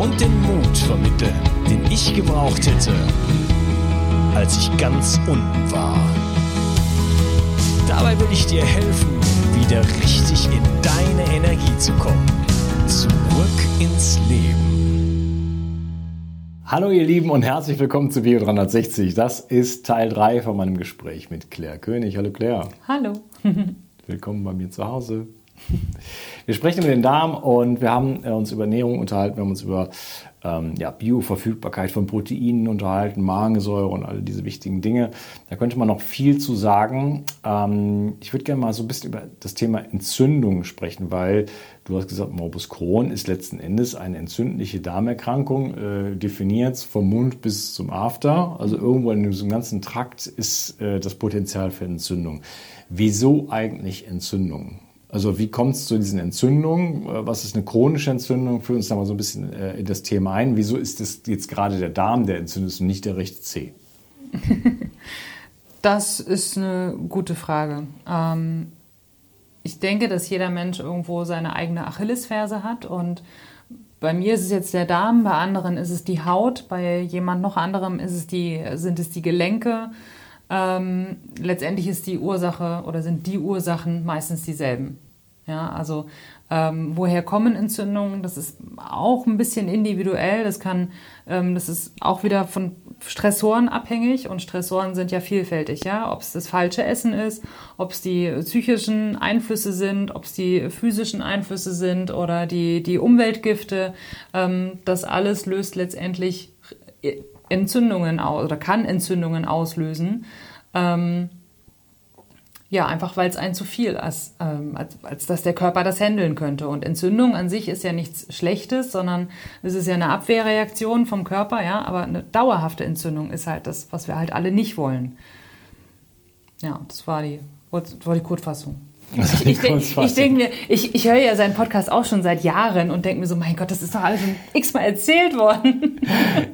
und den Mut vermitteln, den ich gebraucht hätte, als ich ganz unten war. Dabei will ich dir helfen, wieder richtig in deine Energie zu kommen. Zurück ins Leben. Hallo ihr Lieben und herzlich willkommen zu Bio 360. Das ist Teil 3 von meinem Gespräch mit Claire König. Hallo Claire. Hallo. Willkommen bei mir zu Hause. Wir sprechen über den Darm und wir haben äh, uns über Ernährung unterhalten, wir haben uns über ähm, ja, Bioverfügbarkeit von Proteinen unterhalten, Magensäure und all diese wichtigen Dinge. Da könnte man noch viel zu sagen. Ähm, ich würde gerne mal so ein bisschen über das Thema Entzündung sprechen, weil du hast gesagt, Morbus Crohn ist letzten Endes eine entzündliche Darmerkrankung, äh, definiert vom Mund bis zum After. Also irgendwo in diesem ganzen Trakt ist äh, das Potenzial für Entzündung. Wieso eigentlich Entzündung? Also wie kommt es zu diesen Entzündungen? Äh, was ist eine chronische Entzündung? Führ uns da mal so ein bisschen äh, in das Thema ein. Wieso ist es jetzt gerade der Darm, der entzündet ist und nicht der rechte Zeh? Das ist eine gute Frage. Ähm, ich denke, dass jeder Mensch irgendwo seine eigene Achillesferse hat und bei mir ist es jetzt der Darm, bei anderen ist es die Haut, bei jemand noch anderem ist es die, sind es die Gelenke. Ähm, letztendlich ist die Ursache oder sind die Ursachen meistens dieselben. Ja, also ähm, woher kommen Entzündungen? Das ist auch ein bisschen individuell. Das kann, ähm, das ist auch wieder von Stressoren abhängig und Stressoren sind ja vielfältig. Ja, ob es das falsche Essen ist, ob es die psychischen Einflüsse sind, ob es die physischen Einflüsse sind oder die die Umweltgifte. Ähm, das alles löst letztendlich Entzündungen aus oder kann Entzündungen auslösen. Ähm, ja, einfach weil es ein zu viel ist, ähm, als, als dass der Körper das handeln könnte. Und Entzündung an sich ist ja nichts Schlechtes, sondern es ist ja eine Abwehrreaktion vom Körper, ja, aber eine dauerhafte Entzündung ist halt das, was wir halt alle nicht wollen. Ja, das war die, das war die Kurzfassung. Ich, ich, ich, ich denke mir, ich, ich höre ja seinen Podcast auch schon seit Jahren und denke mir so, mein Gott, das ist doch alles schon x-mal erzählt worden.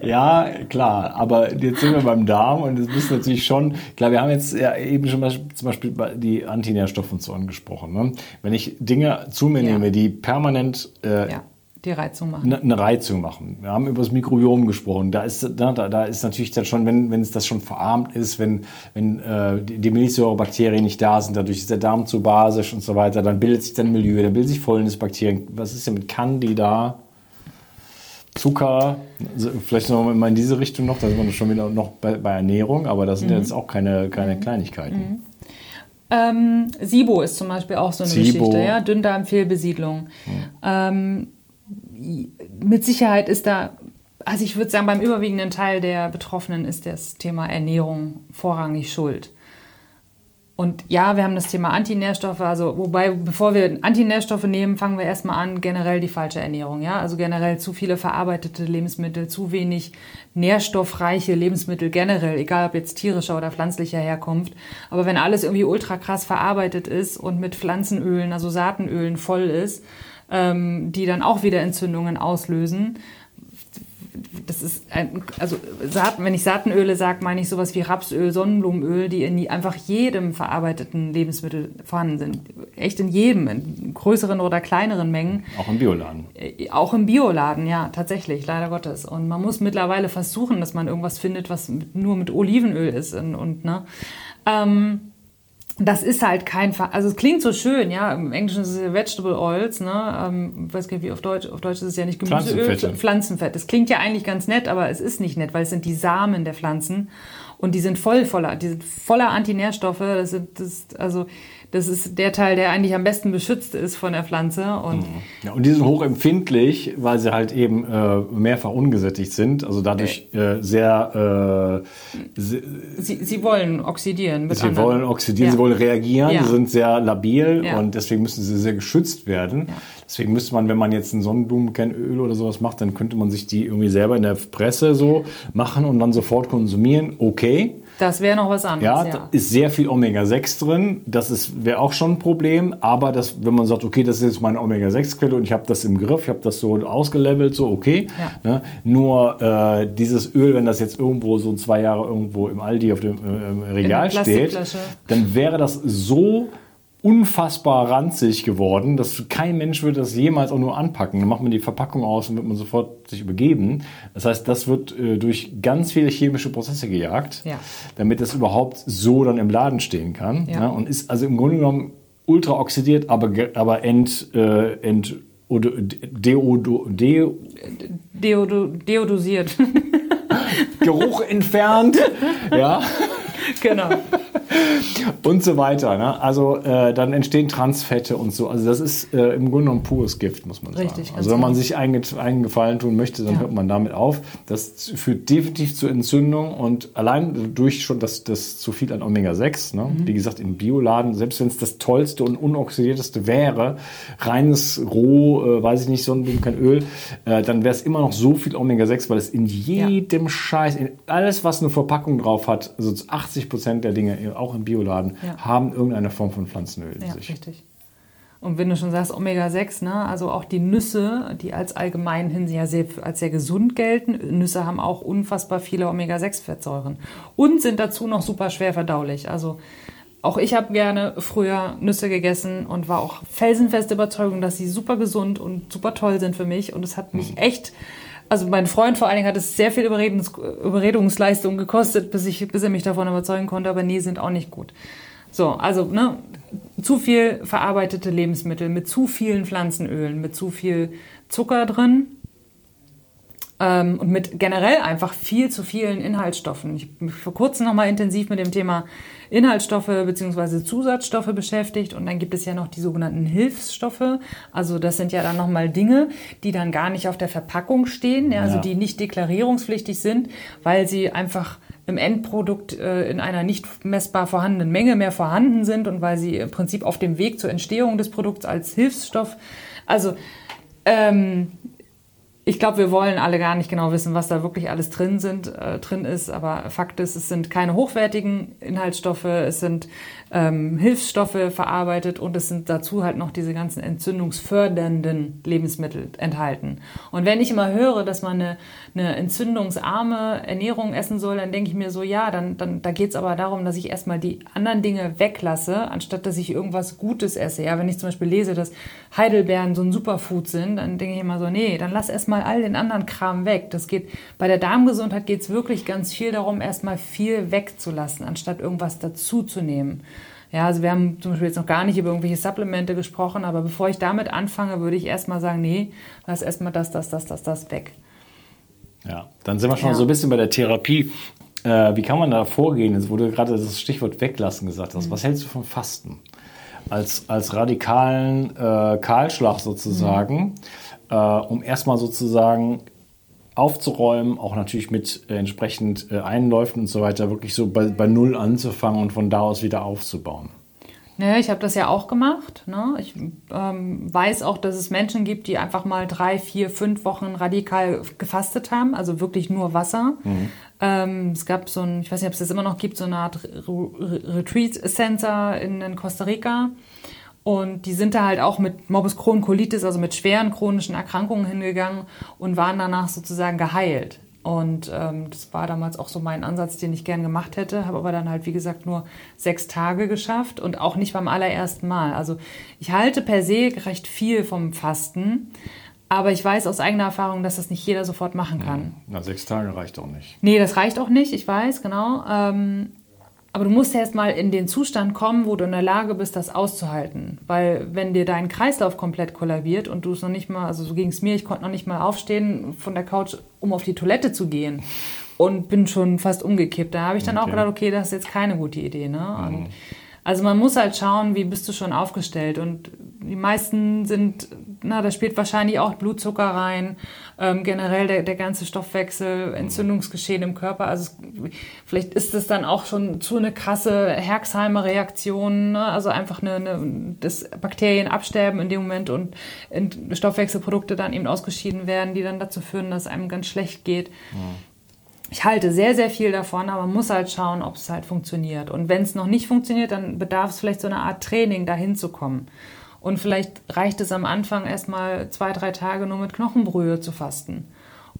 Ja, klar, aber jetzt sind wir beim Darm und es ist natürlich schon, klar, wir haben jetzt ja eben schon mal zum Beispiel die Antinährstoffe und so angesprochen. Ne? Wenn ich Dinge zu mir ja. nehme, die permanent äh, ja die Reizung machen. Eine Reizung machen. Wir haben über das Mikrobiom gesprochen. Da ist, da, da ist natürlich dann schon, wenn, wenn es das schon verarmt ist, wenn, wenn äh, die Milchsäurebakterien nicht da sind, dadurch ist der Darm zu basisch und so weiter, dann bildet sich dann Milieu, dann bildet sich Fäulnisbakterien. Was ist denn mit Candida? Zucker, also vielleicht noch mal in diese Richtung noch, da sind wir schon wieder noch bei, bei Ernährung, aber das sind mhm. jetzt auch keine, keine mhm. Kleinigkeiten. Mhm. Ähm, SIBO ist zum Beispiel auch so eine SIBO. Geschichte, ja? Dünndarmfehlbesiedlung. Mhm. Ähm, mit Sicherheit ist da, also ich würde sagen, beim überwiegenden Teil der Betroffenen ist das Thema Ernährung vorrangig schuld. Und ja, wir haben das Thema Antinährstoffe, also wobei, bevor wir Antinährstoffe nehmen, fangen wir erstmal an, generell die falsche Ernährung. Ja, also generell zu viele verarbeitete Lebensmittel, zu wenig nährstoffreiche Lebensmittel generell, egal ob jetzt tierischer oder pflanzlicher Herkunft. Aber wenn alles irgendwie ultra krass verarbeitet ist und mit Pflanzenölen, also Saatenölen voll ist, ähm, die dann auch wieder Entzündungen auslösen. das ist ein, also Saaten, wenn ich Saatenöle sage, meine ich sowas wie Rapsöl, Sonnenblumenöl, die in einfach jedem verarbeiteten Lebensmittel vorhanden sind. Echt in jedem, in größeren oder kleineren Mengen. Auch im Bioladen. Äh, Auch im Bioladen, ja, tatsächlich, leider Gottes. Und man muss mittlerweile versuchen, dass man irgendwas findet, was nur mit Olivenöl ist und, und ne. Ähm, das ist halt kein, Ver also es klingt so schön, ja, im Englischen ist es ja Vegetable Oils, ne, ähm, weiß gar nicht, wie auf Deutsch, auf Deutsch ist es ja nicht Gemüseöl, Pflanzenfette. Pflanzenfett. Das klingt ja eigentlich ganz nett, aber es ist nicht nett, weil es sind die Samen der Pflanzen und die sind voll voller, die sind voller Antinährstoffe, das sind, das, also, das ist der Teil, der eigentlich am besten beschützt ist von der Pflanze und Ja, und die sind hochempfindlich, weil sie halt eben äh, mehrfach ungesättigt sind, also dadurch äh, sehr, äh, se- sie, sie wollen oxidieren sie anderen. wollen oxidieren, Ja. sie wollen reagieren, Ja. die sind sehr labil und deswegen müssen sie sehr geschützt werden. Deswegen müsste man, wenn man jetzt ein Sonnenblumenkernöl oder sowas macht, dann könnte man sich die irgendwie selber in der Presse so machen und dann sofort konsumieren. Okay. Das wäre noch was Ja, anderes, da ja. ist sehr viel Omega-6 drin. Das wäre auch schon ein Problem. Aber das, wenn man sagt, okay, das ist jetzt meine Omega-6-Quelle und ich habe das im Griff, ich habe das so ausgelevelt, so okay. Ja. Ne? Nur äh, dieses Öl, wenn das jetzt irgendwo so zwei Jahre irgendwo im Aldi auf dem äh, Regal steht, dann wäre das so unfassbar ranzig geworden, dass kein Mensch würde das jemals auch nur anpacken. Dann macht man die Verpackung aus und wird man sofort sich übergeben. Das heißt, das wird äh, durch ganz viele chemische Prozesse gejagt, Ja. damit es überhaupt so dann im Laden stehen kann. Ja. Ne? Und ist also im Grunde genommen ultra oxidiert, aber, aber ent, äh, ent oder deodo, de, Deodo, deodosiert. Geruch entfernt, ja, genau. Und so weiter. Ne? Also äh, dann entstehen Transfette und so. Also das ist äh, im Grunde genommen pures Gift, muss man Richtig, sagen. Also wenn man genau. sich einen, einen Gefallen tun möchte, dann Ja. hört man damit auf. Das führt definitiv zu Entzündung und allein durch schon das, das zu viel an Omega-6, ne? Mhm. wie gesagt, im Bioladen, selbst wenn es das tollste und unoxidierteste wäre, reines Roh, äh, weiß ich nicht, Sonnenblumen, kein Öl, äh, dann wäre es immer noch so viel Omega-6, weil es in jedem Scheiß, in alles, was eine Verpackung drauf hat, also zu 80 Prozent der Dinge, auch im Bioladen, Ja. haben irgendeine Form von Pflanzenöl in Ja, sich. richtig. Und wenn du schon sagst Omega-6, ne, also auch die Nüsse, die als allgemein hin ja sehr, als sehr gesund gelten, Nüsse haben auch unfassbar viele Omega-6-Fettsäuren und sind dazu noch super schwer verdaulich. Also auch ich habe gerne früher Nüsse gegessen und war auch felsenfeste Überzeugung, dass sie super gesund und super toll sind für mich. Und es hat mich echt, also mein Freund vor allen Dingen hat es sehr viel Überredungs Überredungsleistung gekostet, bis, ich, bis er mich davon überzeugen konnte, aber nee, sind auch nicht gut. So, also ne, zu viel verarbeitete Lebensmittel mit zu vielen Pflanzenölen, mit zu viel Zucker drin ähm, und mit generell einfach viel zu vielen Inhaltsstoffen. Ich bin vor kurzem noch mal intensiv mit dem Thema Inhaltsstoffe bzw. Zusatzstoffe beschäftigt und dann gibt es ja noch die sogenannten Hilfsstoffe. Also das sind ja dann noch mal Dinge, die dann gar nicht auf der Verpackung stehen, ja, also Ja. die nicht deklarierungspflichtig sind, weil sie einfach im Endprodukt äh, in einer nicht messbar vorhandenen Menge mehr vorhanden sind und weil sie im Prinzip auf dem Weg zur Entstehung des Produkts als Hilfsstoff, also ähm, ich glaube, wir wollen alle gar nicht genau wissen, was da wirklich alles drin sind, äh, drin ist. Aber Fakt ist, es sind keine hochwertigen Inhaltsstoffe, es sind ähm, Hilfsstoffe verarbeitet und es sind dazu halt noch diese ganzen entzündungsfördernden Lebensmittel enthalten. Und wenn ich immer höre, dass man eine, eine entzündungsarme Ernährung essen soll, dann denke ich mir so, ja, dann, dann da geht es aber darum, dass ich erstmal die anderen Dinge weglasse, anstatt dass ich irgendwas Gutes esse. Ja, wenn ich zum Beispiel lese, dass Heidelbeeren so ein Superfood sind, dann denke ich immer so, nee, dann lass erstmal all den anderen Kram weg. Das geht, bei der Darmgesundheit geht es wirklich ganz viel darum, erstmal viel wegzulassen, anstatt irgendwas dazuzunehmen. Ja, also wir haben zum Beispiel jetzt noch gar nicht über irgendwelche Supplemente gesprochen, aber bevor ich damit anfange, würde ich erstmal sagen, nee, lass erstmal das, das, das, das, das weg. Ja, dann sind wir schon Ja. so ein bisschen bei der Therapie. Äh, wie kann man da vorgehen? Jetzt, wo du gerade das Stichwort weglassen gesagt Mhm. hast. Was hältst du vom Fasten? Als, als radikalen äh, Kahlschlag sozusagen, Mhm. äh, um erstmal sozusagen aufzuräumen, auch natürlich mit äh, entsprechend äh, Einläufen und so weiter, wirklich so bei, bei Null anzufangen und von da aus wieder aufzubauen. Ne, ich habe das ja auch gemacht. Ne? Ich ähm, weiß auch, dass es Menschen gibt, die einfach mal drei, vier, fünf Wochen radikal gefastet haben, also wirklich nur Wasser. Ähm, es gab so ein, ich weiß nicht, ob es das immer noch gibt, so eine Art Re- Re- Retreat Center in, in Costa Rica. Und die sind da halt auch mit Morbus Crohn Colitis, also mit schweren chronischen Erkrankungen hingegangen und waren danach sozusagen geheilt. Und ähm, das war damals auch so mein Ansatz, den ich gern gemacht hätte, habe aber dann halt, wie gesagt, nur sechs Tage geschafft und auch nicht beim allerersten Mal. Also ich halte per se recht viel vom Fasten, aber ich weiß aus eigener Erfahrung, dass das nicht jeder sofort machen kann. Na, sechs Tage reicht auch nicht. Nee, das reicht auch nicht, ich weiß, genau. Ähm, aber du musst erst mal in den Zustand kommen, wo du in der Lage bist, das auszuhalten. Weil wenn dir dein Kreislauf komplett kollabiert und du es noch nicht mal, also so ging es mir, ich konnte noch nicht mal aufstehen von der Couch, um auf die Toilette zu gehen und bin schon fast umgekippt. Da habe ich dann Okay. auch gedacht, okay, das ist jetzt keine gute Idee. Ne? Und also man muss halt schauen, wie bist du schon aufgestellt. Und die meisten sind, na, da spielt wahrscheinlich auch Blutzucker rein, ähm, generell der, der ganze Stoffwechsel, Entzündungsgeschehen im Körper. Also es, vielleicht ist es dann auch schon zu eine krasse Herxheimer-Reaktion, ne? also einfach eine, eine, das Bakterien absterben in dem Moment und Stoffwechselprodukte dann eben ausgeschieden werden, die dann dazu führen, dass einem ganz schlecht geht. Ich halte sehr, sehr viel davon, aber man muss halt schauen, ob es halt funktioniert. Und wenn es noch nicht funktioniert, dann bedarf es vielleicht so einer Art Training, dahin zu kommen. Und vielleicht reicht es am Anfang erstmal zwei, drei Tage nur mit Knochenbrühe zu fasten.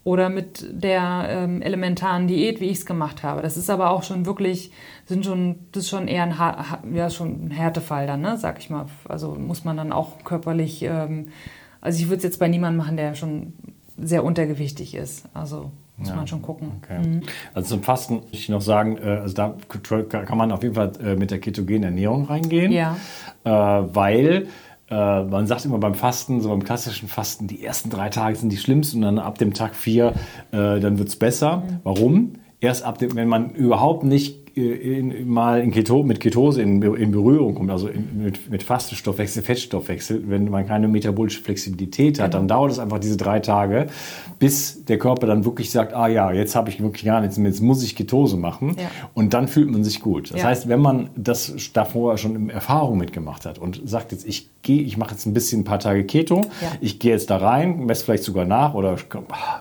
Oder mit der ähm, elementaren Diät, wie ich es gemacht habe. Das ist aber auch schon wirklich, sind schon, das ist schon eher ein, ja, schon ein Härtefall dann, ne, sag ich mal. Also muss man dann auch körperlich, ähm, also ich würde es jetzt bei niemandem machen, der schon sehr untergewichtig ist. Also muss man schon gucken. Okay. Also zum Fasten möchte ich noch sagen, äh, also da kann man auf jeden Fall äh, mit der ketogenen Ernährung reingehen. Ja. Äh, weil man sagt immer beim Fasten, so beim klassischen Fasten, die ersten drei Tage sind die schlimmsten und dann ab dem Tag vier, dann wird es besser. Warum? Erst ab dem, wenn man überhaupt nicht in, mal in Keto, mit Ketose in, in Berührung kommt, also in, mit, mit Fastenstoffwechsel, Fettstoffwechsel, wenn man keine metabolische Flexibilität hat, dann dauert es einfach diese drei Tage, bis der Körper dann wirklich sagt, ah ja, jetzt habe ich wirklich gar nichts mehr, jetzt muss ich Ketose machen Ja. und dann fühlt man sich gut. Das Ja. heißt, wenn man das davor schon in Erfahrung mitgemacht hat und sagt jetzt, ich gehe, ich mache jetzt ein bisschen ein paar Tage Keto, Ja. ich gehe jetzt da rein, messe vielleicht sogar nach oder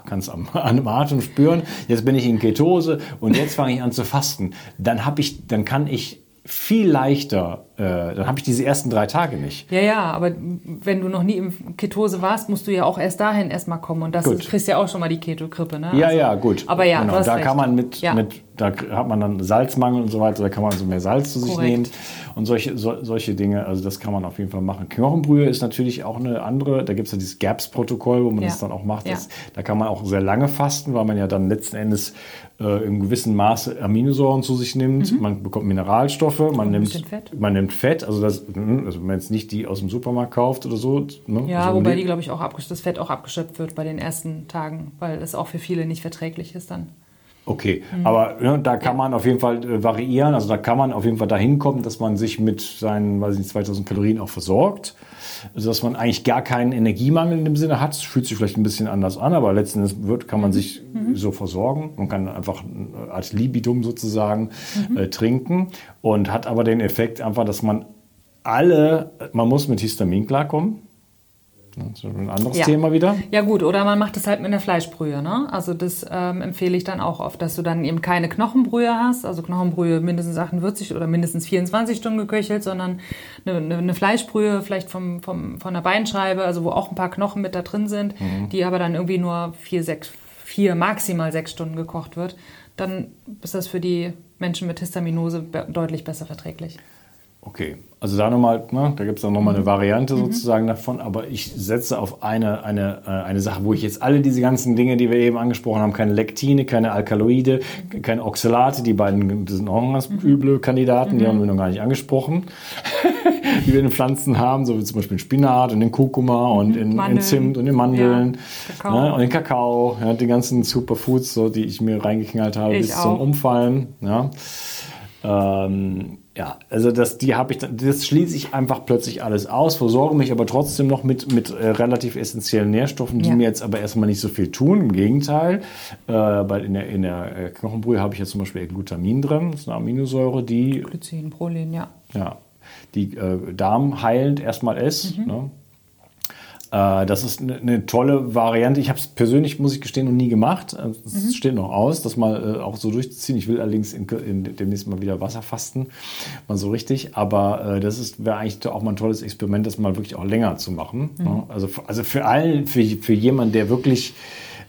kann es am, an dem Atem spüren, jetzt bin ich in Ketose und jetzt fange ich an zu fasten, dann habe ich, dann kann ich viel leichter, dann habe ich diese ersten drei Tage nicht. Ja, ja, aber wenn du noch nie im Ketose warst, musst du ja auch erst dahin erstmal kommen. Und das Gut. du kriegst ja auch schon mal die Keto-Grippe, ne? Ja, Also- ja, gut. Aber ja, genau. da recht. kann man mit, Ja. mit, da hat man dann Salzmangel und so weiter, da kann man so mehr Salz zu sich Korrekt. nehmen und solche, so, solche Dinge. Also das kann man auf jeden Fall machen. Knochenbrühe ist natürlich auch eine andere, da gibt es ja dieses GAPS-Protokoll, wo man Ja. das dann auch macht. Ja. Das, da kann man auch sehr lange fasten, weil man ja dann letzten Endes äh, im gewissen Maße Aminosäuren zu sich nimmt. Man bekommt Mineralstoffe, man nimmt, Mhm. man nimmt Fett, also, das, also wenn man jetzt nicht die aus dem Supermarkt kauft oder so. Ne? Ja, also wobei die, glaube ich, auch das Fett auch abgeschöpft wird bei den ersten Tagen, weil es auch für viele nicht verträglich ist dann. Okay, aber ne, da kann man auf jeden Fall äh, variieren. Also da kann man auf jeden Fall dahin kommen, dass man sich mit seinen, weiß ich nicht, 2000 Kalorien auch versorgt. Also dass man eigentlich gar keinen Energiemangel in dem Sinne hat. Es fühlt sich vielleicht ein bisschen anders an, aber letzten Endes wird, kann man sich so versorgen. Man kann einfach äh, als Libidum sozusagen äh, trinken und hat aber den Effekt einfach, dass man alle, man muss mit Histamin klarkommen. Das ist ein anderes Ja. Thema wieder. Ja gut, oder man macht es halt mit einer Fleischbrühe. Ne? Also das ähm, empfehle ich dann auch oft, dass du dann eben keine Knochenbrühe hast, also Knochenbrühe mindestens 48 oder mindestens 24 Stunden geköchelt, sondern eine, eine, eine Fleischbrühe vielleicht vom, vom, von einer Beinscheibe, also wo auch ein paar Knochen mit da drin sind, die aber dann irgendwie nur vier, sechs, vier, maximal sechs Stunden gekocht wird. Dann ist das für die Menschen mit Histaminose be deutlich besser verträglich. Okay, also da nochmal, ne, da gibt es dann nochmal Mhm. eine Variante sozusagen davon, aber ich setze auf eine, eine, äh, eine Sache, wo ich jetzt alle diese ganzen Dinge, die wir eben angesprochen haben, keine Lektine, keine Alkaloide, keine Oxalate, die beiden das sind auch ganz Mhm. üble Kandidaten, die haben wir noch gar nicht angesprochen, die wir in den Pflanzen haben, so wie zum Beispiel in Spinat und in Kurkuma und in, in. Zimt und in Mandeln Ja, ne, und in Kakao, ja, die ganzen Superfoods, so, die ich mir reingeknallt habe Ich bis zum auch. Umfallen. Ja. Ähm, ja, also das, die habe ich, das schließe ich einfach plötzlich alles aus, versorge mich aber trotzdem noch mit, mit äh, relativ essentiellen Nährstoffen, die Ja. mir jetzt aber erstmal nicht so viel tun. Im Gegenteil, äh, weil in der, in der äh, Knochenbrühe habe ich jetzt zum Beispiel Glutamin drin, das ist eine Aminosäure, die Glycin, Prolin, ja. ja, die äh, darmheilend erstmal ist. Mhm. Ne? Äh, das ist eine, eine tolle Variante. Ich habe es persönlich, muss ich gestehen, noch nie gemacht. Äh, Es Mhm. steht noch aus, das mal äh, auch so durchzuziehen. Ich will allerdings in, in, demnächst mal wieder Wasser fasten, mal so richtig. Aber äh, das ist wäre eigentlich auch mal ein tolles Experiment, das mal wirklich auch länger zu machen. Mhm. Ne? Also, also für allen, für, für jemanden, der wirklich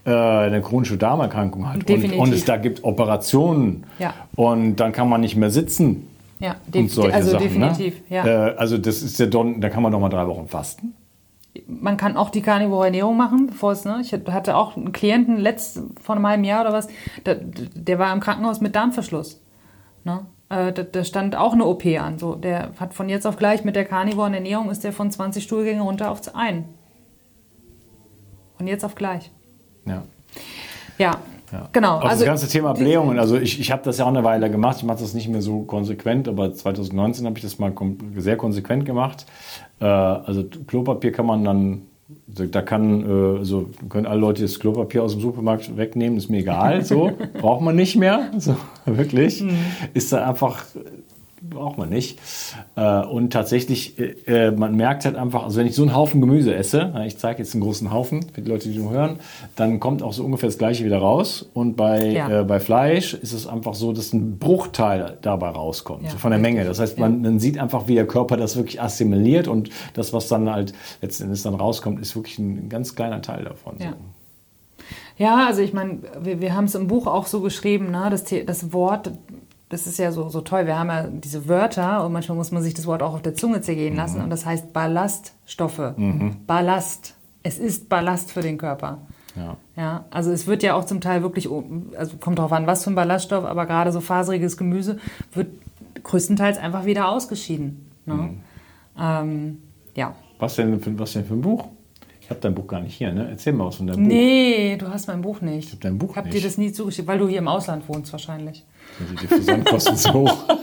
äh, eine chronische Darmerkrankung hat und, und es da gibt Operationen Ja. und dann kann man nicht mehr sitzen Ja, und solche also Sachen. definitiv. Ne? Ja. Äh, also das ist ja dann, da kann man doch mal drei Wochen fasten. Man kann auch die Carnivore Ernährung machen, bevor es, ne? Ich hatte auch einen Klienten letzt, vor einem halben Jahr oder was, der, der war im Krankenhaus mit Darmverschluss. Ne? Äh, da, da stand auch eine OP an. So, der hat von jetzt auf gleich mit der Carnivore Ernährung ist der von 20 Stuhlgänge runter auf ein. Von jetzt auf gleich. Ja. Ja, Ja. genau. Auch das ganze Thema Blähungen, also ich, ich habe das ja auch eine Weile gemacht, ich mache das nicht mehr so konsequent, aber 2019 habe ich das mal sehr konsequent gemacht. Äh, also Klopapier kann man dann, da kann, äh, so können alle Leute das Klopapier aus dem Supermarkt wegnehmen, ist mir egal, so, braucht man nicht mehr, so, wirklich. Mhm. Ist da einfach, braucht man nicht. Äh, und tatsächlich, äh, man merkt halt einfach, also wenn ich so einen Haufen Gemüse esse, ich zeige jetzt einen großen Haufen für die Leute, die nur hören, dann kommt auch so ungefähr das Gleiche wieder raus. Und bei, Ja. äh, bei Fleisch ist es einfach so, dass ein Bruchteil dabei rauskommt, Ja, von der Menge. Das heißt, man, man sieht einfach, wie der Körper das wirklich assimiliert und das, was dann halt letzten Endes dann rauskommt, ist wirklich ein ganz kleiner Teil davon. Ja. So. Ja, also ich meine, wir, wir haben es im Buch auch so geschrieben, ne? das, das Wort, das ist ja so, so toll. Wir haben ja diese Wörter und manchmal muss man sich das Wort auch auf der Zunge zergehen lassen und das heißt Ballaststoffe. Ballast. Es ist Ballast für den Körper. Ja. Ja, also es wird ja auch zum Teil wirklich, also kommt drauf an, was für ein Ballaststoff, aber gerade so faseriges Gemüse wird größtenteils einfach wieder ausgeschieden. Ne? Ähm, ja. Was, denn für, was denn für ein Buch? Ich habe dein Buch gar nicht hier, ne? Erzähl mal was von deinem Buch. Nee, du hast mein Buch nicht. Ich hab dein Buch Ich habe dir nicht. das nie zugeschickt, weil du hier im Ausland wohnst wahrscheinlich. Also die Versandkosten so hoch.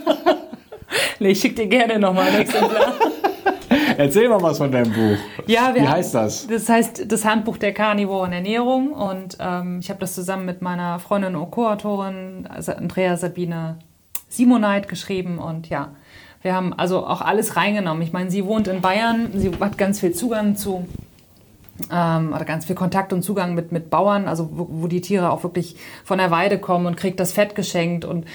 Nee, ich schicke dir gerne nochmal ein Exemplar. Erzähl mal was von deinem Buch. Ja, Wie haben- heißt das? Das heißt das Handbuch der Karnivoren Ernährung und ähm, ich habe das zusammen mit meiner Freundin und Co-Autorin also Andrea Sabine Simoneit geschrieben und ja, wir haben also auch alles reingenommen. Ich meine, sie wohnt in Bayern, sie hat ganz viel Zugang zu ähm, oder ganz viel Kontakt und Zugang mit, mit Bauern, also wo, wo die Tiere auch wirklich von der Weide kommen und kriegt das Fett geschenkt und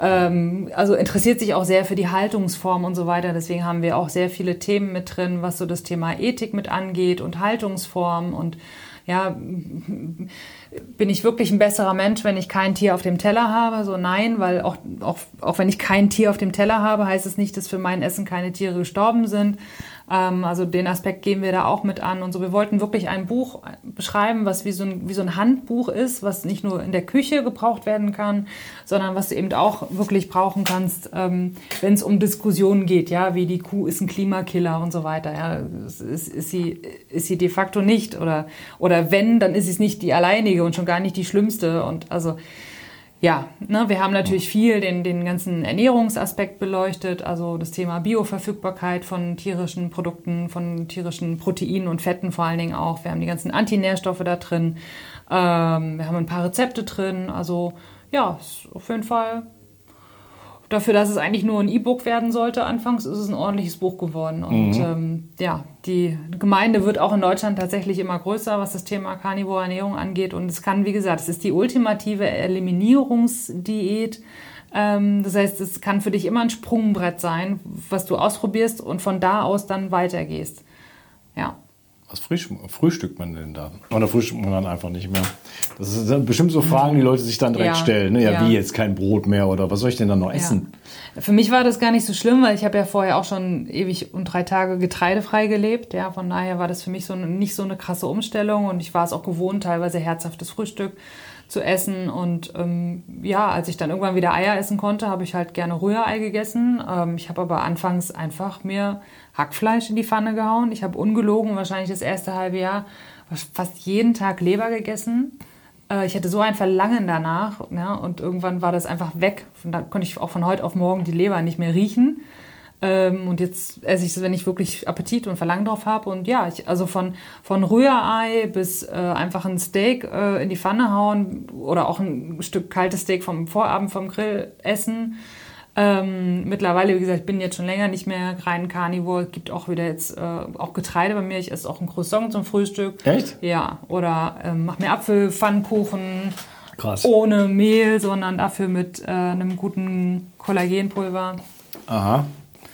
ähm, also interessiert sich auch sehr für die Haltungsform und so weiter. Deswegen haben wir auch sehr viele Themen mit drin, was so das Thema Ethik mit angeht und Haltungsform und ja, bin ich wirklich ein besserer Mensch, wenn ich kein Tier auf dem Teller habe? So nein, weil auch, auch, auch wenn ich kein Tier auf dem Teller habe, heißt es nicht, dass für mein Essen keine Tiere gestorben sind. Ähm, also den Aspekt gehen wir da auch mit an und so. Wir wollten wirklich ein Buch beschreiben, was wie so ein, wie so ein Handbuch ist, was nicht nur in der Küche gebraucht werden kann, sondern was du eben auch wirklich brauchen kannst, ähm, wenn es um Diskussionen geht, ja, wie die Kuh ist ein Klimakiller und so weiter. Ja, ist, ist, sie, ist sie de facto nicht oder, oder wenn, dann ist sie es nicht die alleinige und schon gar nicht die schlimmste und also ja, ne, wir haben natürlich viel den, den ganzen Ernährungsaspekt beleuchtet, also das Thema Bioverfügbarkeit von tierischen Produkten, von tierischen Proteinen und Fetten vor allen Dingen auch. Wir haben die ganzen Antinährstoffe da drin. Ähm, wir haben ein paar Rezepte drin. Also ja, ist auf jeden Fall dafür, dass es eigentlich nur ein E-Book werden sollte, anfangs ist es ein ordentliches Buch geworden. Und ähm, ja, die Gemeinde wird auch in Deutschland tatsächlich immer größer, was das Thema Carnivore Ernährung angeht. Und es kann, wie gesagt, es ist die ultimative Eliminierungsdiät. Ähm, das heißt, es kann für dich immer ein Sprungbrett sein, was du ausprobierst und von da aus dann weitergehst. Ja. Was frühstück, frühstückt man denn da? Oder frühstückt man dann einfach nicht mehr? Das sind bestimmt so Fragen, die Leute sich dann direkt Ja, stellen. Ne? Ja, ja. wie jetzt kein Brot mehr oder was soll ich denn dann noch essen? Ja. Für mich war das gar nicht so schlimm, weil ich habe ja vorher auch schon ewig und drei Tage getreidefrei gelebt. Ja, von daher war das für mich so nicht so eine krasse Umstellung und ich war es auch gewohnt, teilweise herzhaftes Frühstück zu essen. Und ähm, ja, als ich dann irgendwann wieder Eier essen konnte, habe ich halt gerne Rührei gegessen. Ähm, ich habe aber anfangs einfach mir Hackfleisch in die Pfanne gehauen. Ich habe ungelogen wahrscheinlich das erste halbe Jahr fast jeden Tag Leber gegessen. Äh, Ich hatte so ein Verlangen danach ja, und irgendwann war das einfach weg. Von Da konnte ich auch von heute auf morgen die Leber nicht mehr riechen. Ähm, und jetzt esse ich es, wenn ich wirklich Appetit und Verlangen drauf habe. Und ja, ich, also von, von Rührei bis äh, einfach ein Steak äh, in die Pfanne hauen oder auch ein Stück kaltes Steak vom Vorabend vom Grill essen. Ähm, mittlerweile, wie gesagt, ich bin jetzt schon länger nicht mehr rein Carnivore. Es gibt auch wieder jetzt äh, auch Getreide bei mir. Ich esse auch ein Croissant zum Frühstück. Echt? Ja. Oder ähm, mach mir Apfelpfannkuchen Krass. ohne Mehl, sondern dafür mit äh, einem guten Kollagenpulver. Aha.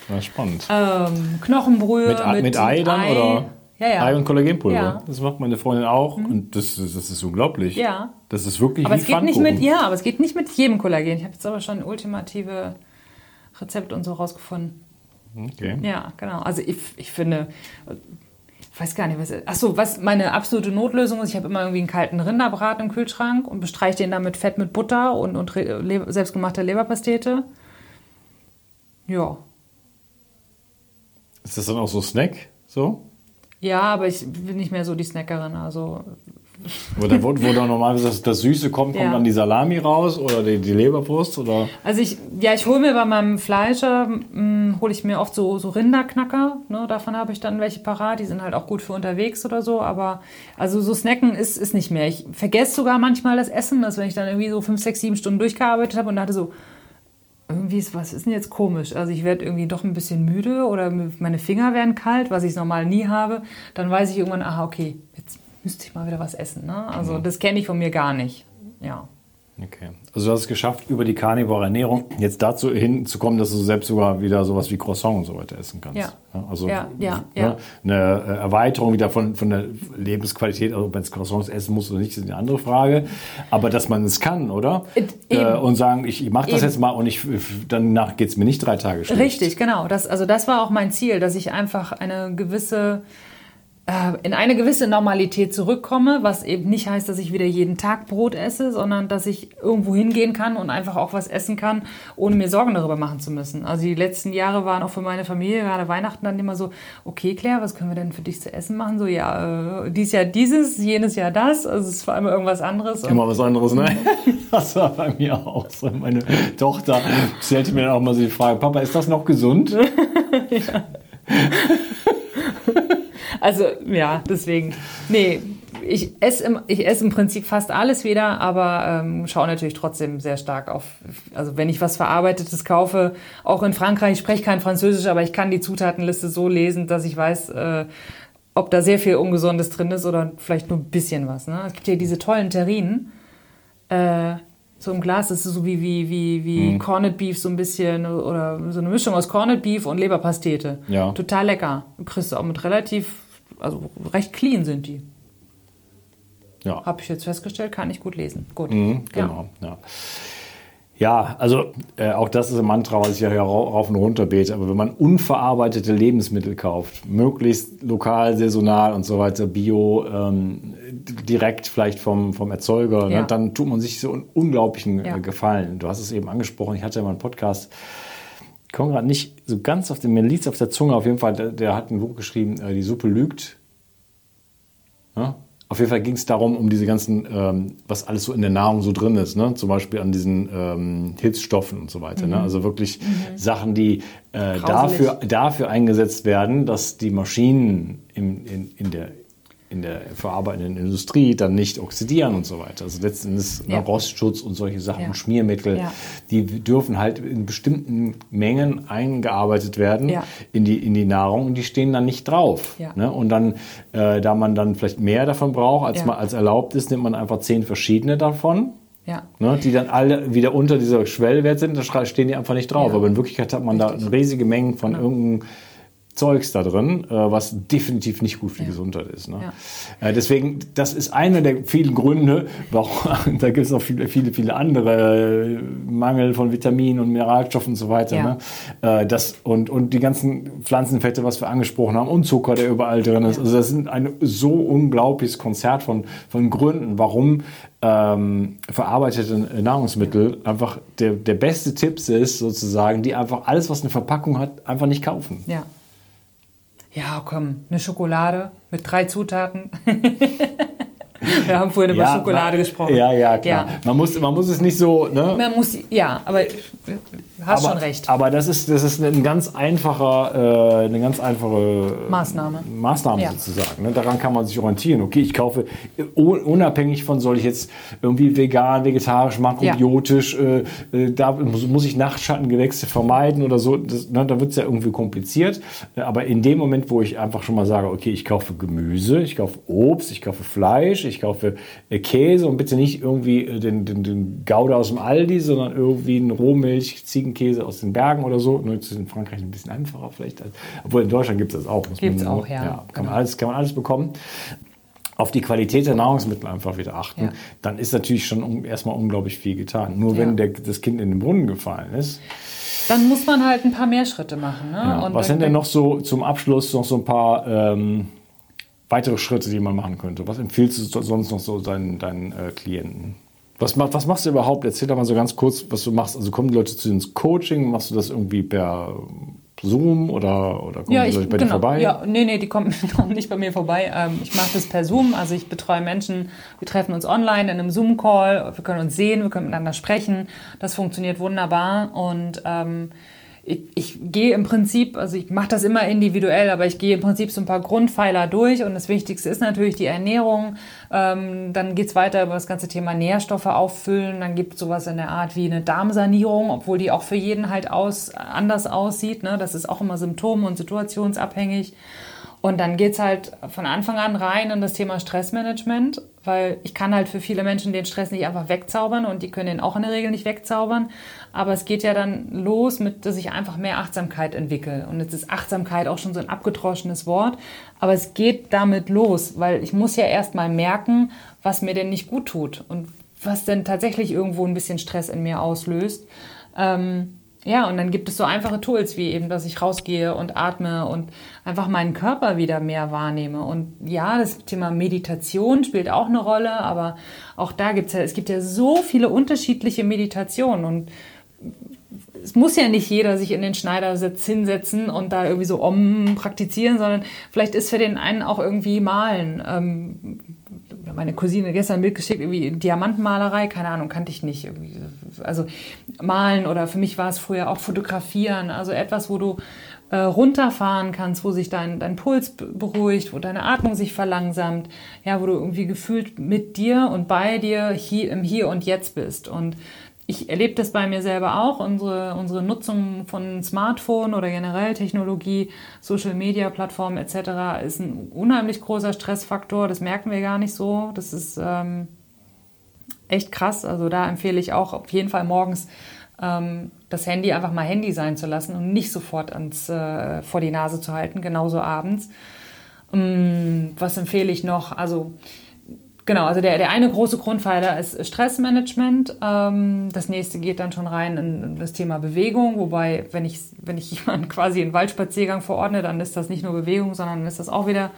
Ja, spannend. Ähm, Knochenbrühe mit, Ei- mit Ei dann oder? Ja, ja. Ei und Kollagenpulver. Ja. Mhm. Das macht meine Freundin auch und das, ist- das ist unglaublich. Ja. Das ist wirklich Aber es geht nicht mit, ja, aber es geht nicht mit jedem Kollagen. Ich habe jetzt aber schon ultimative Rezepte und so rausgefunden. Okay. Ja, genau. Also ich, ich finde, ich weiß gar nicht, was. Achso, was meine absolute Notlösung ist, ich habe immer irgendwie einen kalten Rinderbraten im Kühlschrank und bestreiche den dann mit Fett mit Butter und, und Le selbstgemachter Leberpastete. Ja. Ist das dann auch so Snack? So? Ja, aber ich bin nicht mehr so die Snackerin. Also Wo, da, wo, wo dann normalerweise das, das Süße kommt, kommt Ja. dann die Salami raus oder die, die Leberwurst oder. Also ich, ja, ich hole mir bei meinem Fleischer, mh, hole ich mir oft so, so Rinderknacker. Ne? Davon habe ich dann welche parat. Die sind halt auch gut für unterwegs oder so. Aber also so snacken ist, ist nicht mehr. Ich vergesse sogar manchmal das Essen, dass wenn ich dann irgendwie so fünf, sechs, sieben Stunden durchgearbeitet habe und dachte so, irgendwie ist, was ist denn jetzt komisch? Also ich werde irgendwie doch ein bisschen müde oder meine Finger werden kalt, was ich normal nie habe. Dann weiß ich irgendwann, aha, okay, jetzt müsste ich mal wieder was essen. Ne? Also das kenne ich von mir gar nicht. Ja. Okay. Also du hast es geschafft, über die karnivore Ernährung jetzt dazu hinzukommen, dass du selbst sogar wieder sowas wie Croissant und so weiter essen kannst. Ja. also Ja, ja, ne, ja. eine äh, Erweiterung wieder von, von der Lebensqualität, also ob man Croissants essen muss oder nicht, ist eine andere Frage. Aber dass man es kann, oder? Eben. Äh, und sagen, ich, mache das Eben. jetzt mal und ich, danach geht es mir nicht drei Tage schlecht. Richtig, genau. Das, also das war auch mein Ziel, dass ich einfach eine gewisse äh, in eine gewisse Normalität zurückkomme, was eben nicht heißt, dass ich wieder jeden Tag Brot esse, sondern dass ich irgendwo hingehen kann und einfach auch was essen kann, ohne mir Sorgen darüber machen zu müssen. Also die letzten Jahre waren auch für meine Familie, gerade Weihnachten, dann immer so, okay Claire, was können wir denn für dich zu essen machen? So, ja, äh, dies Jahr dieses, jenes Jahr das, also es war immer irgendwas anderes. Immer was anderes, ne? Das war bei mir auch so. Meine Tochter stellte mir dann auch mal so die Frage, Papa, ist das noch gesund? Also ja, deswegen. Nee, ich esse im, ich esse im Prinzip fast alles wieder, aber ähm, schaue natürlich trotzdem sehr stark auf. Also wenn ich was Verarbeitetes kaufe, auch in Frankreich, ich spreche kein Französisch, aber ich kann die Zutatenliste so lesen, dass ich weiß, äh, ob da sehr viel Ungesundes drin ist oder vielleicht nur ein bisschen was. Ne? Es gibt ja diese tollen Terrinen. Äh, so im Glas, das ist so wie, wie, wie, wie Corned Beef so ein bisschen oder so eine Mischung aus Corned Beef und Leberpastete. Ja. Total lecker. Du kriegst auch mit relativ, also recht clean sind die. Ja. Habe ich jetzt festgestellt, kann ich gut lesen. Gut. Mhm, genau. Ja. Ja, also äh, auch das ist ein Mantra, was ich ja hier rau- rauf und runter bete. Aber wenn man unverarbeitete Lebensmittel kauft, möglichst lokal, saisonal und so weiter, bio, ähm, direkt vielleicht vom, vom Erzeuger, Ja. ne, dann tut man sich so einen unglaublichen Ja. äh, Gefallen. Du hast es eben angesprochen, ich hatte ja mal einen Podcast, komme gerade nicht so ganz auf den, mir liegt auf der Zunge, auf jeden Fall, der, der hat ein Buch geschrieben, äh, Die Suppe lügt. Ja? Auf jeden Fall ging es darum, um diese ganzen, ähm, was alles so in der Nahrung so drin ist, ne? zum Beispiel an diesen ähm, Hilfsstoffen und so weiter. Ne? Also wirklich Sachen, die äh, dafür, dafür eingesetzt werden, dass die Maschinen im, in, in der in der verarbeitenden Industrie dann nicht oxidieren und so weiter. Also letztendlich Ja. Rostschutz und solche Sachen, Ja. Schmiermittel, Ja. die dürfen halt in bestimmten Mengen eingearbeitet werden in, die, in die Nahrung und die stehen dann nicht drauf. Ne? Und dann, äh, da man dann vielleicht mehr davon braucht, als, man, als erlaubt ist, nimmt man einfach zehn verschiedene davon. Ne, die dann alle wieder unter dieser Schwellwert sind, da stehen die einfach nicht drauf. Aber in Wirklichkeit hat man da Richtig. riesige Mengen von irgendeinem Zeugs da drin, äh, was definitiv nicht gut für die Gesundheit ist. Ne? Äh, deswegen, das ist einer der vielen Gründe, warum, da gibt es auch viele, viele, viele andere, äh, Mangel von Vitaminen und Mineralstoffen und so weiter. Ja. Ne? Das, und, und die ganzen Pflanzenfette, was wir angesprochen haben, und Zucker, der überall drin ist. Also das sind ein so unglaubliches Konzert von, von Gründen, warum ähm, verarbeitete Nahrungsmittel einfach der, der beste Tipp ist, sozusagen, die einfach alles, was eine Verpackung hat, einfach nicht kaufen. Ja. Ja, komm, eine Schokolade mit drei Zutaten. Wir haben vorhin über Schokolade na, gesprochen. Ja, ja, klar. Ja. Man, muss, man muss es nicht so, ne? Man muss, ja, aber Du hast aber, schon recht. Aber das ist, das ist ein ganz einfacher, äh, eine ganz einfache Maßnahme. Maßnahme Ja. sozusagen. Ne? Daran kann man sich orientieren. Okay, ich kaufe äh, un- unabhängig von, soll ich jetzt irgendwie vegan, vegetarisch, makrobiotisch, äh, äh, da muss, muss ich Nachtschattengewächse vermeiden oder so. Das, ne, da wird es ja irgendwie kompliziert. Aber in dem Moment, wo ich einfach schon mal sage, okay, ich kaufe Gemüse, ich kaufe Obst, ich kaufe Fleisch, ich kaufe äh, Käse und bitte nicht irgendwie den, den, den Gouda aus dem Aldi, sondern irgendwie einen Rohmilch, Ziegenkäse aus den Bergen oder so. Nur ist in Frankreich ein bisschen einfacher vielleicht. Obwohl in Deutschland gibt es das auch. Man nur- auch, ja. kann, man alles, kann man alles bekommen. Auf die Qualität der Nahrungsmittel einfach wieder achten. Ja. Dann ist natürlich schon erstmal unglaublich viel getan. Nur Ja. wenn der, das Kind in den Brunnen gefallen ist. Dann muss man halt ein paar mehr Schritte machen. Ne? Ja. Was sind denn noch so zum Abschluss noch so ein paar ähm, weitere Schritte, die man machen könnte? Was empfiehlst du sonst noch so deinen, deinen äh, Klienten? Was, was machst du überhaupt? Erzähl doch mal so ganz kurz, was du machst. Also kommen die Leute zu dir ins Coaching? Machst du das irgendwie per Zoom oder, oder kommen Ja, die ich, Leute bei dir genau. vorbei? Ja, nee, nee, die kommen, kommen nicht bei mir vorbei. Ähm, ich mache das per Zoom. Also ich betreue Menschen. Wir treffen uns online in einem Zoom-Call. Wir können uns sehen, wir können miteinander sprechen. Das funktioniert wunderbar. Und ähm, ich, ich gehe im Prinzip, also ich mache das immer individuell, aber ich gehe im Prinzip so ein paar Grundpfeiler durch. Und das Wichtigste ist natürlich die Ernährung. Ähm, dann geht's weiter über das ganze Thema Nährstoffe auffüllen. Dann gibt es sowas in der Art wie eine Darmsanierung, obwohl die auch für jeden halt aus, anders aussieht. Ne? Das ist auch immer symptom- und situationsabhängig. Und dann geht's halt von Anfang an rein in das Thema Stressmanagement, weil ich kann halt für viele Menschen den Stress nicht einfach wegzaubern und die können den auch in der Regel nicht wegzaubern. Aber es geht ja dann los mit, dass ich einfach mehr Achtsamkeit entwickle. Und jetzt ist Achtsamkeit auch schon so ein abgedroschenes Wort. Aber es geht damit los, weil ich muss ja erst mal merken, was mir denn nicht gut tut und was denn tatsächlich irgendwo ein bisschen Stress in mir auslöst. Ähm, ja, und dann gibt es so einfache Tools wie eben, dass ich rausgehe und atme und einfach meinen Körper wieder mehr wahrnehme. Und ja, das Thema Meditation spielt auch eine Rolle, aber auch da gibt es ja, es gibt ja so viele unterschiedliche Meditationen und es muss ja nicht jeder sich in den Schneidersitz hinsetzen und da irgendwie so om praktizieren, sondern vielleicht ist für den einen auch irgendwie Malen. Ähm, meine Cousine gestern ein Bild geschickt, irgendwie Diamantmalerei, keine Ahnung, kannte ich nicht. Irgendwie. Also malen oder für mich war es früher auch fotografieren, also etwas, wo du äh, runterfahren kannst, wo sich dein, dein Puls be- beruhigt, wo deine Atmung sich verlangsamt, ja, wo du irgendwie gefühlt mit dir und bei dir hier, im Hier und Jetzt bist. Und ich erlebe das bei mir selber auch. Unsere, unsere Nutzung von Smartphone oder generell Technologie, Social Media Plattformen etc. ist ein unheimlich großer Stressfaktor. Das merken wir gar nicht so. Das ist ähm, echt krass. Also da empfehle ich auch auf jeden Fall morgens ähm, das Handy einfach mal Handy sein zu lassen und nicht sofort ans, äh, vor die Nase zu halten, genauso abends. Ähm, was empfehle ich noch? Also Genau, also der, der eine große Grundpfeiler ist Stressmanagement. Ähm, das nächste geht dann schon rein in, in das Thema Bewegung, wobei, wenn ich, wenn ich jemanden quasi einen Waldspaziergang verordne, dann ist das nicht nur Bewegung, sondern ist das auch wieder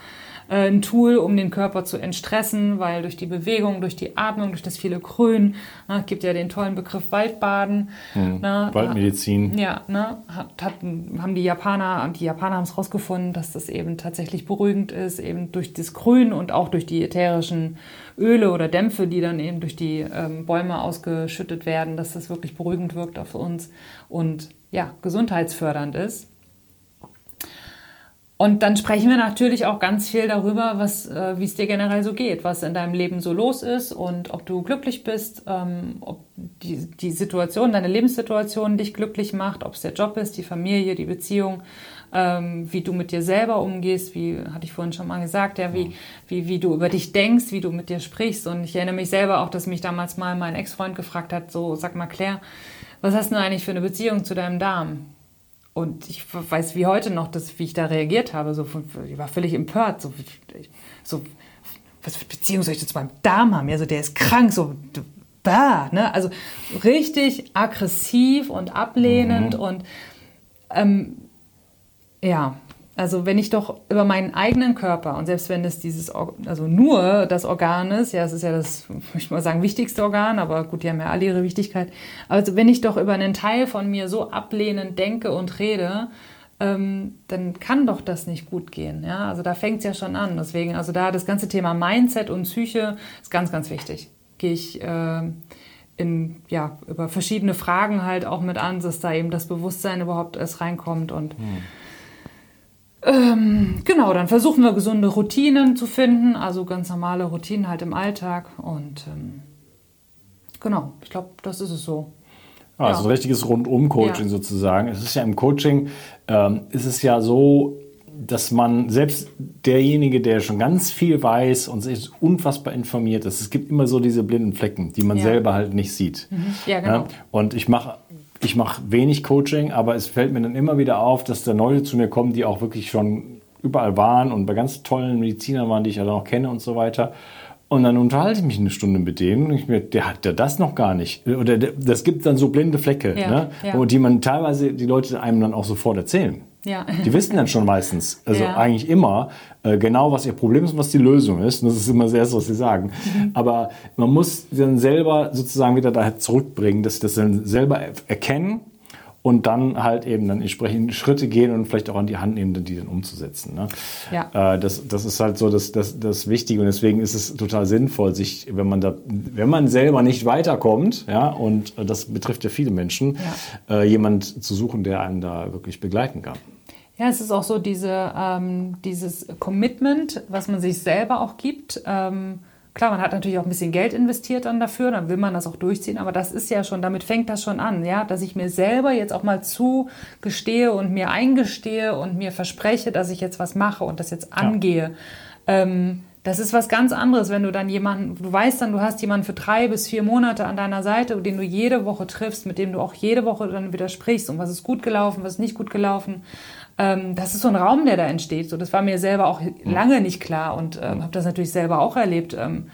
ein Tool, um den Körper zu entstressen, weil durch die Bewegung, durch die Atmung, durch das viele Grün, ne, gibt ja den tollen Begriff Waldbaden. ne, Waldmedizin. ja, ne, hat, hat, haben die Japaner, die Japaner haben es rausgefunden, dass das eben tatsächlich beruhigend ist, eben durch das Grün und auch durch die ätherischen Öle oder Dämpfe, die dann eben durch die ähm, Bäume ausgeschüttet werden, dass das wirklich beruhigend wirkt auf uns und ja, gesundheitsfördernd ist. Und dann sprechen wir natürlich auch ganz viel darüber, was, äh, wie es dir generell so geht, was in deinem Leben so los ist und ob du glücklich bist, ähm, ob die, die Situation, deine Lebenssituation dich glücklich macht, ob es der Job ist, die Familie, die Beziehung, ähm, wie du mit dir selber umgehst, wie hatte ich vorhin schon mal gesagt, ja, wie, wie, wie du über dich denkst, wie du mit dir sprichst. Und ich erinnere mich selber auch, dass mich damals mal mein Ex-Freund gefragt hat, so, sag mal Claire, was hast du eigentlich für eine Beziehung zu deinem Darm? Und ich weiß wie heute noch, dass, wie ich da reagiert habe. So, ich war völlig empört. So, so was für Beziehung soll ich zu meinem Darm haben? Ja, so, der ist krank, so, bah, ne? Also richtig aggressiv und ablehnend Mhm. und ähm, ja, also wenn ich doch über meinen eigenen Körper und selbst wenn es dieses, also nur das Organ ist, ja, es ist ja das, möchte ich mal sagen, wichtigste Organ, aber gut, die haben ja alle ihre Wichtigkeit. Also wenn ich doch über einen Teil von mir so ablehnend denke und rede, ähm, dann kann doch das nicht gut gehen. Ja, also da fängt es ja schon an. Deswegen, also da das ganze Thema Mindset und Psyche ist ganz, ganz wichtig. Gehe ich äh, in, ja, über verschiedene Fragen halt auch mit an, dass da eben das Bewusstsein überhaupt erst reinkommt und ähm, genau, dann versuchen wir gesunde Routinen zu finden, also ganz normale Routinen halt im Alltag und ähm, genau, ich glaube, das ist es so. Ah, Also Ja. ein richtiges Rundum-Coaching Ja. sozusagen. Es ist ja im Coaching, ähm, ist es ja so, dass man selbst derjenige, der schon ganz viel weiß und sich unfassbar informiert ist, es gibt immer so diese blinden Flecken, die man Ja. selber halt nicht sieht. Ja, genau. Und ich mache ich mache wenig Coaching, aber es fällt mir dann immer wieder auf, dass da Leute zu mir kommen, die auch wirklich schon überall waren und bei ganz tollen Medizinern waren, die ich ja dann auch kenne und so weiter. Und dann unterhalte ich mich eine Stunde mit denen und ich mir, der hat ja das noch gar nicht. Oder der, das gibt dann so blinde Flecke, Ja, ne? ja. Die man teilweise die Leute einem dann auch sofort erzählen. Ja. Die wissen dann schon meistens, also Ja. eigentlich immer, äh, genau was ihr Problem ist und was die Lösung ist. Und das ist immer das Erste, was sie sagen. Mhm. Aber man muss dann selber sozusagen wieder daher zurückbringen, dass sie das dann selber er- erkennen und dann halt eben dann entsprechend Schritte gehen und vielleicht auch an die Hand nehmen, die dann umzusetzen. Ne? Ja. Äh, das, das ist halt so das, das, das Wichtige und deswegen ist es total sinnvoll, sich, wenn man da, wenn man selber nicht weiterkommt, ja, und äh, das betrifft ja viele Menschen, äh, jemand zu suchen, der einen da wirklich begleiten kann. Ja, es ist auch so diese, ähm, dieses Commitment, was man sich selber auch gibt. Ähm, klar, man hat natürlich auch ein bisschen Geld investiert dann dafür, dann will man das auch durchziehen, aber das ist ja schon, damit fängt das schon an, ja, dass ich mir selber jetzt auch mal zugestehe und mir eingestehe und mir verspreche, dass ich jetzt was mache und das jetzt angehe. Ähm, das ist was ganz anderes, wenn du dann jemanden, du weißt dann, du hast jemanden für drei bis vier Monate an deiner Seite, den du jede Woche triffst, mit dem du auch jede Woche dann wieder sprichst und was ist gut gelaufen, was ist nicht gut gelaufen. Ähm, das ist so ein Raum, der da entsteht. So, das war mir selber auch lange nicht klar und ähm, habe das natürlich selber auch erlebt. Ähm,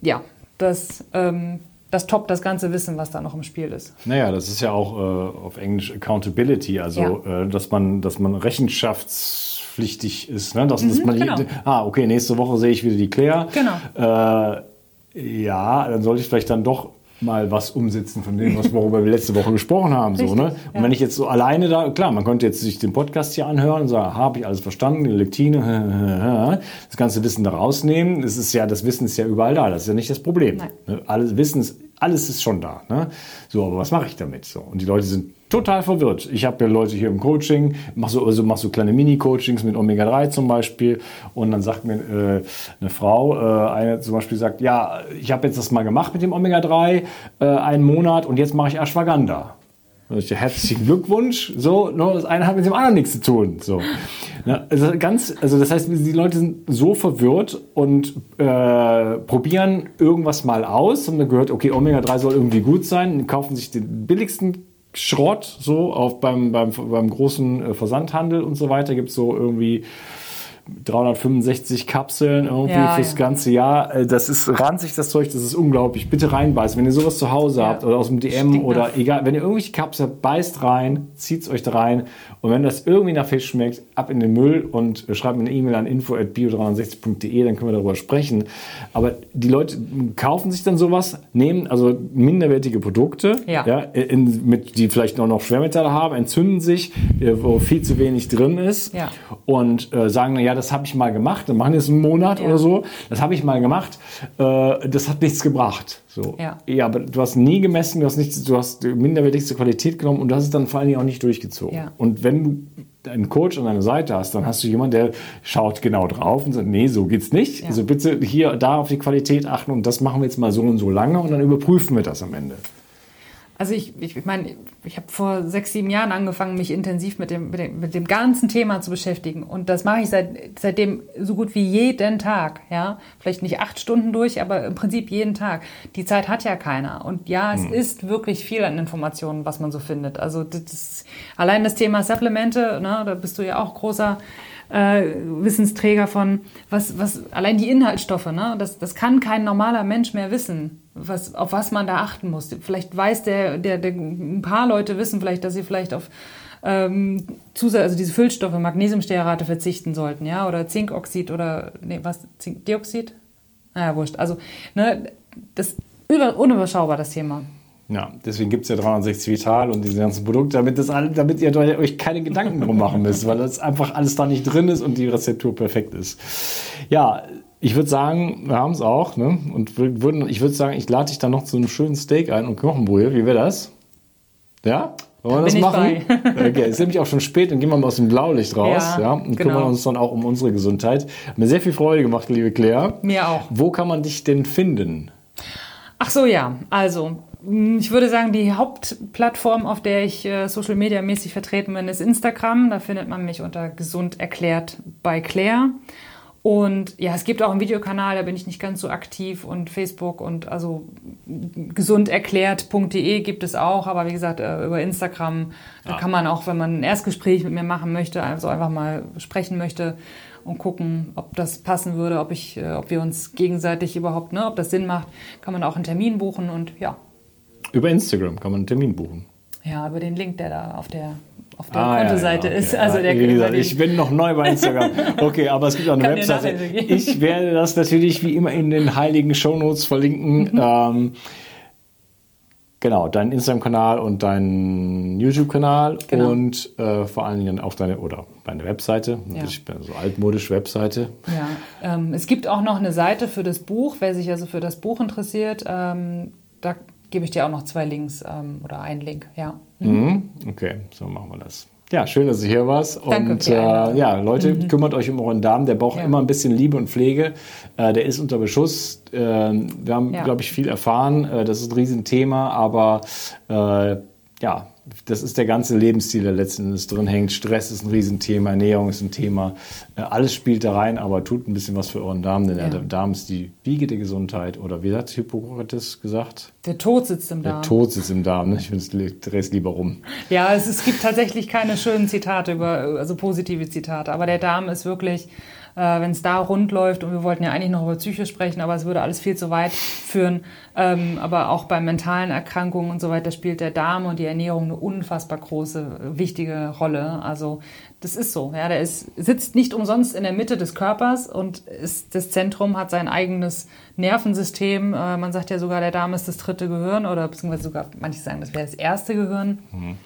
ja, das, ähm, das toppt das ganze Wissen, was da noch im Spiel ist. Naja, das ist ja auch äh, auf Englisch Accountability, also äh, dass man, dass man rechenschaftspflichtig ist, ne? dass, dass man genau. ah okay, nächste Woche sehe ich wieder die Claire. Genau. Äh, ja, dann sollte ich vielleicht dann doch mal was umsetzen von dem, was worüber wir letzte Woche gesprochen haben. So, Richtig, ne? Und ja. wenn ich jetzt so alleine da, klar, man könnte jetzt sich den Podcast hier anhören und sagen, habe ich alles verstanden, die Lektine, das ganze Wissen da rausnehmen. Das ist ja, das Wissen ist ja überall da, das ist ja nicht das Problem. Nein. Ne? Alles Wissen ist, alles ist schon da. Ne? So, aber was mache ich damit? So, und die Leute sind total verwirrt. Ich habe ja Leute hier im Coaching, mache so, also mach so kleine Mini-Coachings mit Omega-3 zum Beispiel. Und dann sagt mir äh, eine Frau, äh, eine zum Beispiel sagt, ja, ich habe jetzt das mal gemacht mit dem Omega-3, äh, einen Monat und jetzt mache ich Ashwagandha. Und ich, Herzlichen Glückwunsch. So, nur das eine hat mit dem anderen nichts zu tun. So. Ja, also ganz, also das heißt, die Leute sind so verwirrt und äh, probieren irgendwas mal aus. Haben dann gehört, okay, Omega-3 soll irgendwie gut sein, kaufen sich den billigsten Schrott so auf beim, beim, beim großen äh, Versandhandel und so weiter. Gibt es so irgendwie 365 Kapseln irgendwie Ja, fürs ja. ganze Jahr. Äh, Das ist ranzig, das Zeug, das ist unglaublich. Bitte reinbeißen. Wenn ihr sowas zu Hause Ja. habt oder aus dem DM Stinkt oder nach. egal, wenn ihr irgendwelche Kapseln habt, beißt rein, zieht's euch da rein. Und wenn das irgendwie nach Fisch schmeckt, ab in den Müll und schreibt mir eine E-Mail an info.bio360.de, dann können wir darüber sprechen. Aber die Leute kaufen sich dann sowas, nehmen also minderwertige Produkte, Ja. in, mit, die vielleicht auch noch Schwermetalle haben, entzünden sich, äh, wo viel zu wenig drin ist Ja. und äh, sagen, na ja, das habe ich mal gemacht, dann machen wir es einen Monat Ja. oder so, das habe ich mal gemacht, äh, das hat nichts gebracht. So. Ja. ja, aber du hast nie gemessen, du hast, nichts, du hast die minderwertigste Qualität genommen und du hast es dann vor allen Dingen auch nicht durchgezogen. Ja. Und wenn du einen Coach an deiner Seite hast, dann hast du jemanden, der schaut genau drauf und sagt, nee, so geht's nicht. Ja. Also bitte hier, da auf die Qualität achten und das machen wir jetzt mal so und so lange und dann überprüfen wir das am Ende. Also ich, ich, ich meine, ich habe vor sechs, sieben Jahren angefangen, mich intensiv mit dem, mit dem, mit dem ganzen Thema zu beschäftigen. Und das mache ich seit, seitdem so gut wie jeden Tag. Ja? Vielleicht nicht acht Stunden durch, aber im Prinzip jeden Tag. Die Zeit hat ja keiner. Und ja, es ist wirklich viel an Informationen, was man so findet. Also das ist, allein das Thema Supplemente, ne, da bist du ja auch großer äh, Wissensträger von, was, was, allein die Inhaltsstoffe, ne, das, das kann kein normaler Mensch mehr wissen, was, auf was man da achten muss. Vielleicht weiß der, der, der, ein paar Leute wissen vielleicht, dass sie vielleicht auf ähm, Zusatz, also diese Füllstoffe, Magnesiumstearate verzichten sollten, ja, oder Zinkoxid oder, nee, was, Zinkdioxid? Naja, wurscht. Also, ne, das über, unüberschaubar, das Thema. Ja, deswegen gibt es ja 360 Vital und diese ganzen Produkte, damit, das damit ihr euch keine Gedanken drum machen müsst, weil das einfach alles da nicht drin ist und die Rezeptur perfekt ist. Ja, Ich würde sagen, wir haben es auch. Ne? Und würden, ich würde sagen, ich lade dich dann noch zu einem schönen Steak ein und Knochenbrühe. Wie wäre das? Ja? Wollen wir das machen? okay, es ist nämlich auch schon spät, dann gehen wir mal aus dem Blaulicht raus ja, ja und genau. kümmern uns dann auch um unsere Gesundheit. Hat mir sehr viel Freude gemacht, liebe Claire. Mir auch. Wo kann man dich denn finden? Ach so, ja. Also, mm, ich würde sagen, die Hauptplattform, auf der ich äh, Social Media mäßig vertreten bin, ist Instagram. Da findet man mich unter gesund erklärt bei Claire. Und ja, es gibt auch einen Videokanal, da bin ich nicht ganz so aktiv und Facebook und also gesunderklärt.de gibt es auch, aber wie gesagt, äh, über Instagram, da kann man auch, wenn man ein Erstgespräch mit mir machen möchte, also einfach mal sprechen möchte und gucken, ob das passen würde, ob ich, äh, ob wir uns gegenseitig überhaupt, ne, ob das Sinn macht, kann man auch einen Termin buchen und ja. Über Instagram kann man einen Termin buchen. Ja, über den Link, der da auf der auf der ah, Kontoseite ja, ja, okay. ist. Also der Wie gesagt, ich bin noch neu bei Instagram. Okay, aber es gibt auch eine Webseite. Ich werde das natürlich wie immer in den heiligen Shownotes verlinken. Mhm. Ähm, genau, deinen Instagram-Kanal und deinen YouTube-Kanal genau. und äh, vor allen Dingen auch deine oder deine Webseite. Ja. Ich bin so altmodisch Webseite. Ja, ähm, es gibt auch noch eine Seite für das Buch, wer sich also für das Buch interessiert. Ähm, da gebe ich dir auch noch zwei Links ähm, oder einen Link, ja. Mhm. Okay, so machen wir das. Ja, schön, dass du hier warst. Danke und äh, ja, Leute, mhm. kümmert euch um euren Darm. Der braucht ja. immer ein bisschen Liebe und Pflege. Äh, der ist unter Beschuss. Äh, wir haben, ja. glaube ich, viel erfahren. Äh, das ist ein Riesenthema, aber äh, ja, das ist der ganze Lebensstil, der letzten Endes drin hängt. Stress ist ein Riesenthema, Ernährung ist ein Thema. Äh, alles spielt da rein, aber tut ein bisschen was für euren Darm, denn ja. der Darm ist die Wiege der Gesundheit. Oder wie hat Hippokrates gesagt? Der Tod sitzt im Darm. Der Tod sitzt im Darm. Ne? Ich drehe es lieber rum. Ja, es, es gibt tatsächlich keine schönen Zitate über, also positive Zitate, aber der Darm ist wirklich äh, wenn es da rund läuft. Und wir wollten ja eigentlich noch über Psyche sprechen, aber es würde alles viel zu weit führen. Ähm, aber auch bei mentalen Erkrankungen und so weiter spielt der Darm und die Ernährung eine unfassbar große, wichtige Rolle. Also das ist so. Ja, der ist, sitzt nicht umsonst in der Mitte des Körpers und ist, das Zentrum hat sein eigenes Nervensystem. Äh, man sagt ja sogar, der Darm ist das dritte Gehirn oder beziehungsweise sogar, manche sagen, das wäre das erste Gehirn. Mhm.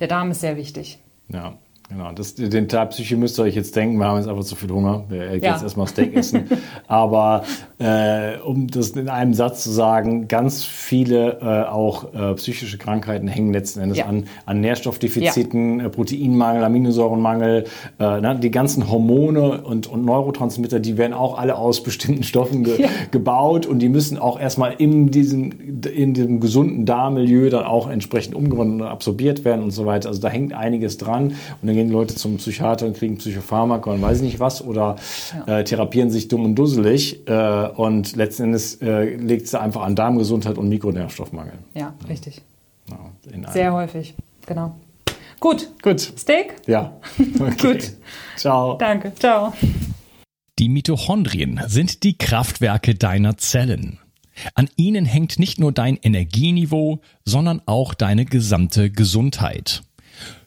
Der Darm ist sehr wichtig. Ja, Genau, das, den Teil Psyche müsst ihr euch jetzt denken, wir haben jetzt einfach zu viel Hunger. Wir gehen ja. jetzt erstmal Steak essen. Aber äh, um das in einem Satz zu sagen, ganz viele äh, auch äh, psychische Krankheiten hängen letzten Endes ja. an, an Nährstoffdefiziten, ja. Äh, Proteinmangel, Aminosäurenmangel, äh, ne, die ganzen Hormone und, und Neurotransmitter, die werden auch alle aus bestimmten Stoffen ge gebaut und die müssen auch erstmal in diesem, in diesem gesunden Darmmilieu dann auch entsprechend umgewandelt und absorbiert werden und so weiter. Also da hängt einiges dran. Und gehen Leute zum Psychiater und kriegen Psychopharmaka und weiß nicht was oder ja. äh, therapieren sich dumm und dusselig äh, und letzten Endes äh, legt es einfach an Darmgesundheit und Mikronährstoffmangel. Ja, richtig. Ja, Sehr häufig, genau. Gut. Gut. Steak? Ja. Okay. Gut. Ciao. Danke. Ciao. Die Mitochondrien sind die Kraftwerke deiner Zellen. An ihnen hängt nicht nur dein Energieniveau, sondern auch deine gesamte Gesundheit.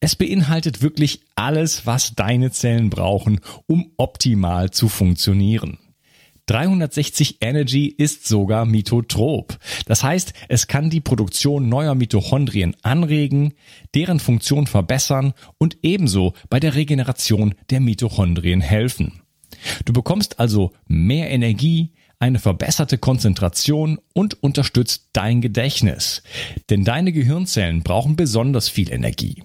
Es beinhaltet wirklich alles, was deine Zellen brauchen, um optimal zu funktionieren. 360 Energy ist sogar mitotrop. Das heißt, es kann die Produktion neuer Mitochondrien anregen, deren Funktion verbessern und ebenso bei der Regeneration der Mitochondrien helfen. Du bekommst also mehr Energie, eine verbesserte Konzentration und unterstützt dein Gedächtnis. Denn deine Gehirnzellen brauchen besonders viel Energie.